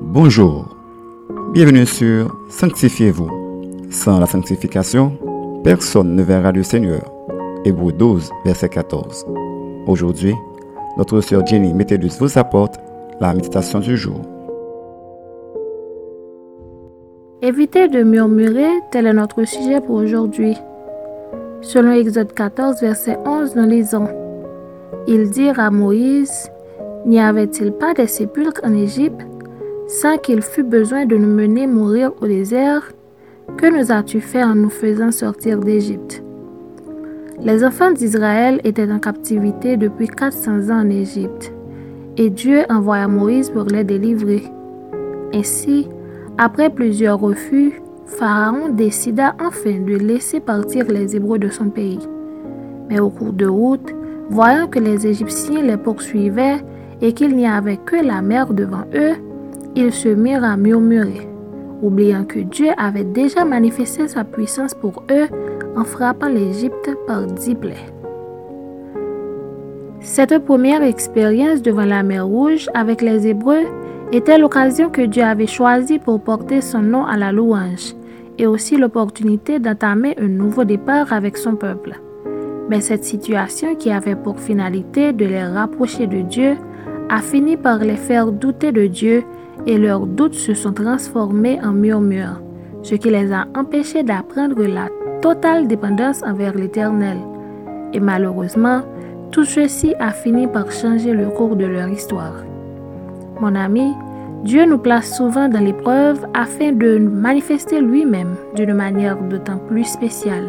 Bonjour, bienvenue sur Sanctifiez-vous. Sans la sanctification, personne ne verra le Seigneur. Hébreu 12, verset 14. Aujourd'hui, notre sœur Jenny Métellus vous apporte la méditation du jour. Évitez de murmurer, tel est notre sujet pour aujourd'hui. Selon Exode 14, verset 11, nous lisons Ils dirent à Moïse N'y avait-il pas des sépulcres en Égypte? Sans qu'il fût besoin de nous mener mourir au désert Que nous as-tu fait en nous faisant sortir d'Égypte? Les enfants d'Israël étaient en captivité depuis 400 ans en Égypte, et Dieu envoya Moïse pour les délivrer. Ainsi, après plusieurs refus, Pharaon décida enfin de laisser partir les Hébreux de son pays. Mais au cours de route, voyant que les Égyptiens les poursuivaient et qu'il n'y avait que la mer devant eux, ils se mirent à murmurer, oubliant que Dieu avait déjà manifesté sa puissance pour eux en frappant l'Égypte par dix plaies. Cette première expérience devant la mer Rouge avec les Hébreux était l'occasion que Dieu avait choisie pour porter son nom à la louange et aussi l'opportunité d'entamer un nouveau départ avec son peuple. Mais cette situation qui avait pour finalité de les rapprocher de Dieu a fini par les faire douter de Dieu et leurs doutes se sont transformés en murmures, ce qui les a empêchés d'apprendre la totale dépendance envers l'Éternel. Et malheureusement, tout ceci a fini par changer le cours de leur histoire. Mon ami, Dieu nous place souvent dans l'épreuve afin de nous manifester lui-même d'une manière d'autant plus spéciale.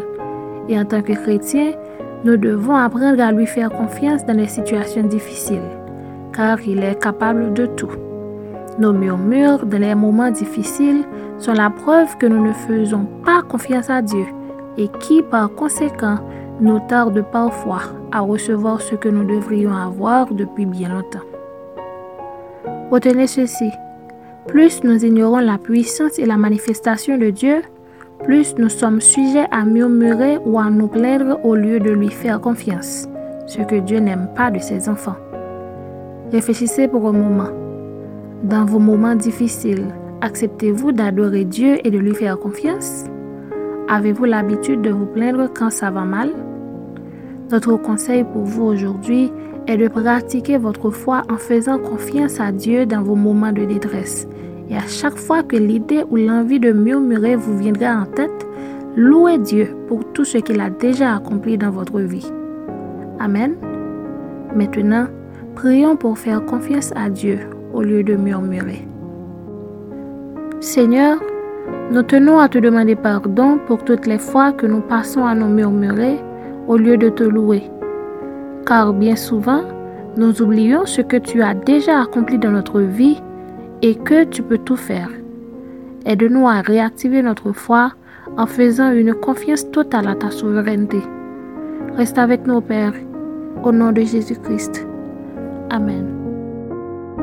Et en tant que chrétiens, nous devons apprendre à lui faire confiance dans les situations difficiles, car il est capable de tout. Nos murmures dans les moments difficiles sont la preuve que nous ne faisons pas confiance à Dieu et qui, par conséquent, nous tarde parfois à recevoir ce que nous devrions avoir depuis bien longtemps. Retenez ceci. Plus nous ignorons la puissance et la manifestation de Dieu, plus nous sommes sujets à murmurer ou à nous plaindre au lieu de lui faire confiance, ce que Dieu n'aime pas de ses enfants. Réfléchissez pour un moment. Dans vos moments difficiles, acceptez-vous d'adorer Dieu et de lui faire confiance? Avez-vous l'habitude de vous plaindre quand ça va mal? Notre conseil pour vous aujourd'hui est de pratiquer votre foi en faisant confiance à Dieu dans vos moments de détresse. Et à chaque fois que l'idée ou l'envie de murmurer vous viendra en tête, louez Dieu pour tout ce qu'il a déjà accompli dans votre vie. Amen. Maintenant, prions pour faire confiance à Dieu au lieu de murmurer. Seigneur, nous tenons à te demander pardon pour toutes les fois que nous passons à nous murmurer au lieu de te louer car bien souvent, nous oublions ce que tu as déjà accompli dans notre vie et que tu peux tout faire. Aide-nous à réactiver notre foi en faisant une confiance totale à ta souveraineté. Reste avec nous, Père, au nom de Jésus-Christ. Amen.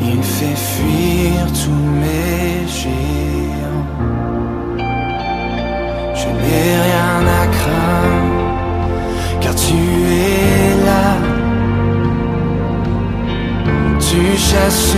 Il fait fuir tous mes géants. Je n'ai rien à craindre, car tu es là. Tu chasses